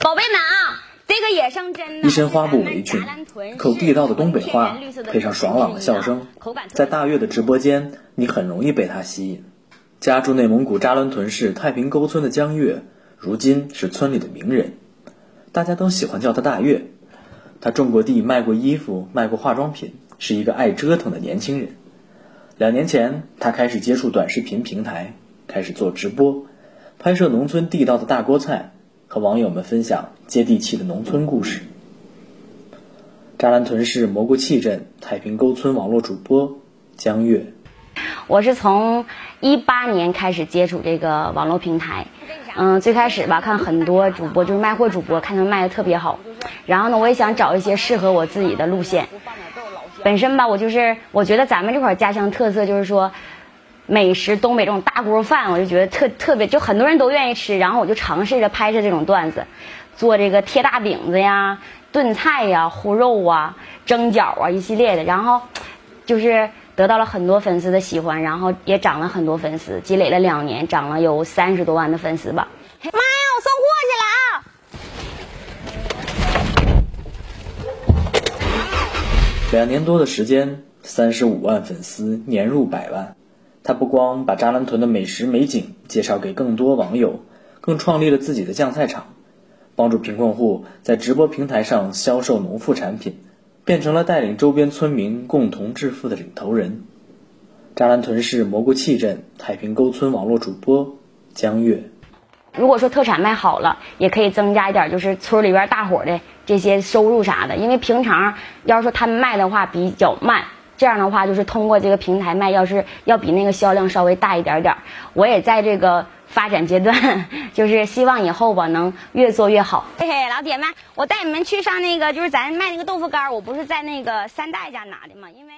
宝贝们啊，这个野生针呢，一身花布围裙，口地道的东北话，配上爽朗的笑声，在大悦的直播间，你很容易被他吸引。家住内蒙古扎兰屯市太平沟村的江月，如今是村里的名人，大家都喜欢叫他大月。他种过地，卖过衣服，卖过化妆品，是一个爱折腾的年轻人。两年前，他开始接触短视频平台，开始做直播，拍摄农村地道的大锅菜。和网友们分享接地气的农村故事。扎兰屯市蘑菇气镇太平沟村网络主播江月，我是从一八年开始接触这个网络平台，嗯，最开始吧看很多主播就是卖货主播，看他们卖的特别好，然后呢，我也想找一些适合我自己的路线。本身吧，我就是我觉得咱们这块儿家乡特色就是说。美食，东北这种大锅饭，我就觉得特特别，就很多人都愿意吃。然后我就尝试着拍摄这种段子，做这个贴大饼子呀、炖菜呀、烀肉啊、蒸饺啊一系列的。然后就是得到了很多粉丝的喜欢，然后也涨了很多粉丝，积累了两年，涨了有三十多万的粉丝吧。妈呀，我送货去了啊！两年多的时间，三十五万粉丝，年入百万。他不光把扎兰屯的美食美景介绍给更多网友，更创立了自己的酱菜厂，帮助贫困户在直播平台上销售农副产品，变成了带领周边村民共同致富的领头人。扎兰屯市蘑菇气镇太平沟村网络主播江月，如果说特产卖好了，也可以增加一点，就是村里边大伙的这些收入啥的，因为平常要是说他们卖的话比较慢。这样的话，就是通过这个平台卖，要是要比那个销量稍微大一点点。我也在这个发展阶段，就是希望以后吧能越做越好。嘿嘿，老铁们，我带你们去上那个，就是咱卖那个豆腐干我不是在那个三代家拿的嘛？因为。